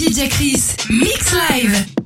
Lady Jacris, Mix Live.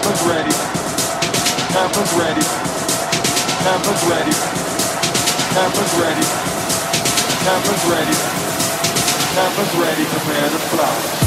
Hampers ready. Hampers ready. Hampers ready. Hampers ready. Hampers ready. Hampers ready. Prepare to fly.